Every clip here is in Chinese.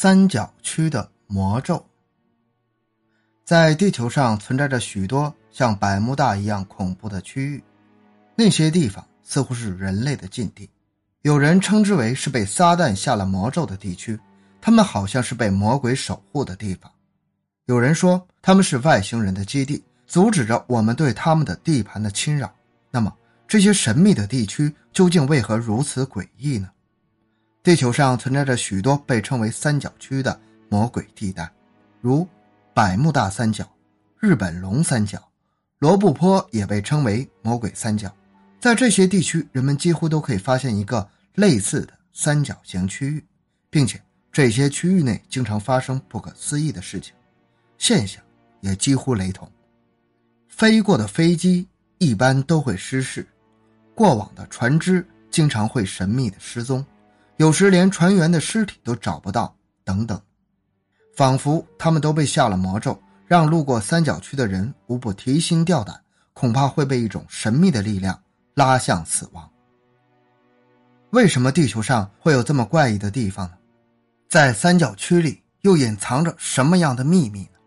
三角区的魔咒，在地球上存在着许多像百慕大一样恐怖的区域，那些地方似乎是人类的禁地，有人称之为是被撒旦下了魔咒的地区，他们好像是被魔鬼守护的地方；有人说他们是外星人的基地，阻止着我们对他们的地盘的侵扰。那么，这些神秘的地区究竟为何如此诡异呢？地球上存在着许多被称为三角区的魔鬼地带，如百慕大三角、日本龙三角、罗布泊也被称为魔鬼三角。在这些地区，人们几乎都可以发现一个类似的三角形区域，并且这些区域内经常发生不可思议的事情，现象也几乎雷同。飞过的飞机一般都会失事，过往的船只经常会神秘的失踪。有时连船员的尸体都找不到，等等，仿佛他们都被下了魔咒，让路过三角区的人无不提心吊胆，恐怕会被一种神秘的力量拉向死亡。为什么地球上会有这么怪异的地方呢？在三角区里又隐藏着什么样的秘密呢？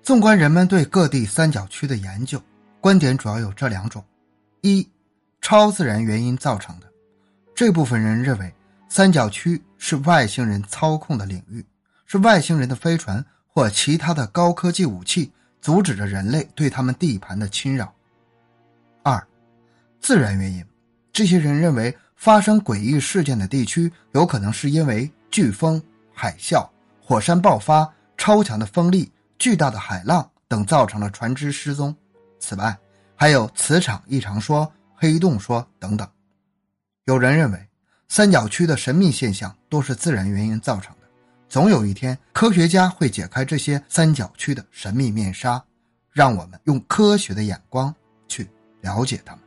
纵观人们对各地三角区的研究，观点主要有这两种：一，超自然原因造成的，这部分人认为。三角区是外星人操控的领域，是外星人的飞船或其他的高科技武器阻止着人类对他们地盘的侵扰。二，自然原因，这些人认为发生诡异事件的地区有可能是因为飓风、海啸、火山爆发、超强的风力、巨大的海浪等造成了船只失踪。此外，还有磁场异常说、黑洞说等等。有人认为。三角区的神秘现象都是自然原因造成的，总有一天科学家会解开这些三角区的神秘面纱，让我们用科学的眼光去了解它们。